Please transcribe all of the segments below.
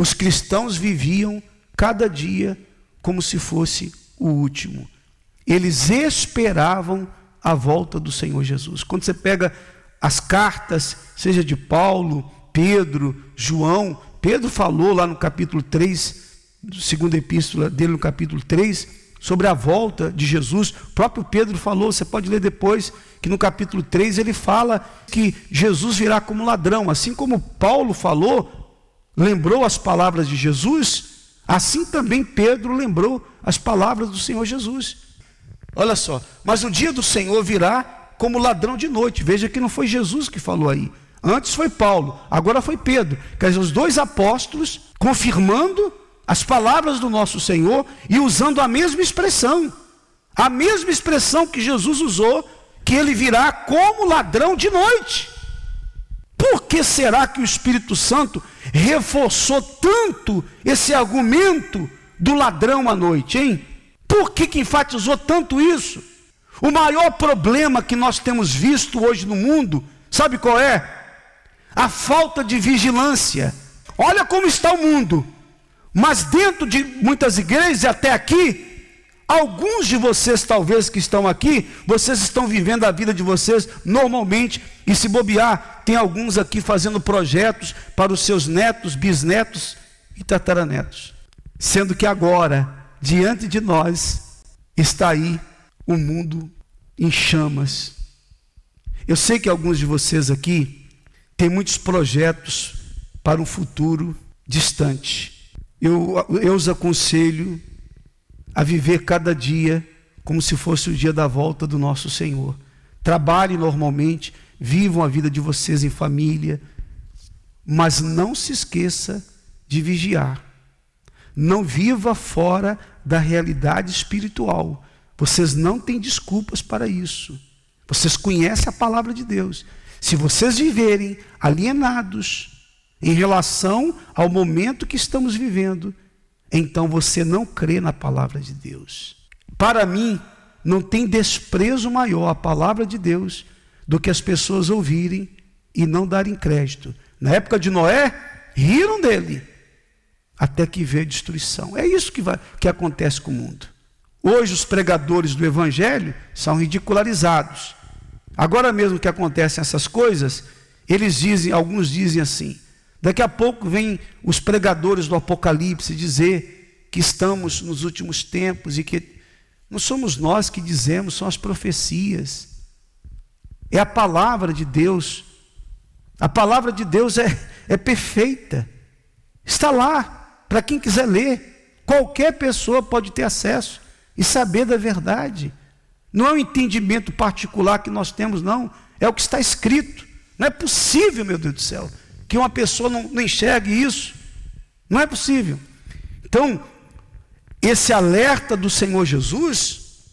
Os cristãos viviam cada dia como se fosse o último. Eles esperavam a volta do Senhor Jesus. Quando você pega as cartas, seja de Paulo, Pedro, João, Pedro falou lá no capítulo 3, segunda epístola dele, no capítulo 3, sobre a volta de Jesus. O próprio Pedro falou, você pode ler depois, que no capítulo 3 ele fala que Jesus virá como ladrão. Assim como Paulo falou, lembrou as palavras de Jesus, assim também Pedro lembrou as palavras do Senhor Jesus. Olha só, mas o dia do Senhor virá como ladrão de noite. Veja que não foi Jesus que falou aí. Antes foi Paulo, agora foi Pedro. Quer dizer, os dois apóstolos confirmando as palavras do nosso Senhor e usando a mesma expressão, a mesma expressão que Jesus usou, que ele virá como ladrão de noite. Que será que o Espírito Santo reforçou tanto esse argumento do ladrão à noite, hein? Por que, que enfatizou tanto isso? O maior problema que nós temos visto hoje no mundo, sabe qual é? A falta de vigilância. Olha como está o mundo. Mas dentro de muitas igrejas, até aqui, alguns de vocês, talvez que estão aqui, vocês estão vivendo a vida de vocês normalmente, e se bobear, tem alguns aqui fazendo projetos para os seus netos, bisnetos e tataranetos. Sendo que agora, diante de nós, está aí o mundo em chamas. Eu sei que alguns de vocês aqui têm muitos projetos para um futuro distante. Eu, eu os aconselho a viver cada dia como se fosse o dia da volta do nosso Senhor. Trabalhem normalmente, vivam a vida de vocês em família, mas não se esqueça de vigiar. Não viva fora da realidade espiritual. Vocês não têm desculpas para isso. Vocês conhecem a palavra de Deus. Se vocês viverem alienados, em relação ao momento que estamos vivendo, então você não crê na palavra de Deus. Para mim, não tem desprezo maior a palavra de Deus do que as pessoas ouvirem e não darem crédito. Na época de Noé, riram dele, até que veio destruição. É isso que, vai, que acontece com o mundo. Hoje, os pregadores do Evangelho são ridicularizados. Agora mesmo que acontecem essas coisas, eles dizem, alguns dizem assim: Daqui a pouco vem os pregadores do Apocalipse dizer que estamos nos últimos tempos e que não somos nós que dizemos, são as profecias. É a palavra de Deus. A palavra de Deus é, é perfeita. Está lá, para quem quiser ler. Qualquer pessoa pode ter acesso e saber da verdade. Não é um entendimento particular que nós temos, não. É o que está escrito. Não é possível, meu Deus do céu, que uma pessoa não, não enxergue isso. Não é possível. Então, esse alerta do Senhor Jesus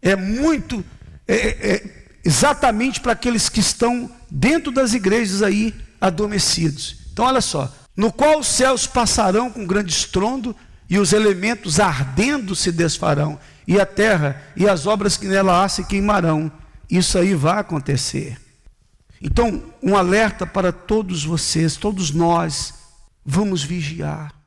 é muito, é, é, exatamente para aqueles que estão dentro das igrejas aí adormecidos. Então, olha só: no qual os céus passarão com grande estrondo, e os elementos ardendo se desfarão, e a terra e as obras que nela há se queimarão. Isso aí vai acontecer. Então, um alerta para todos vocês, todos nós, vamos vigiar.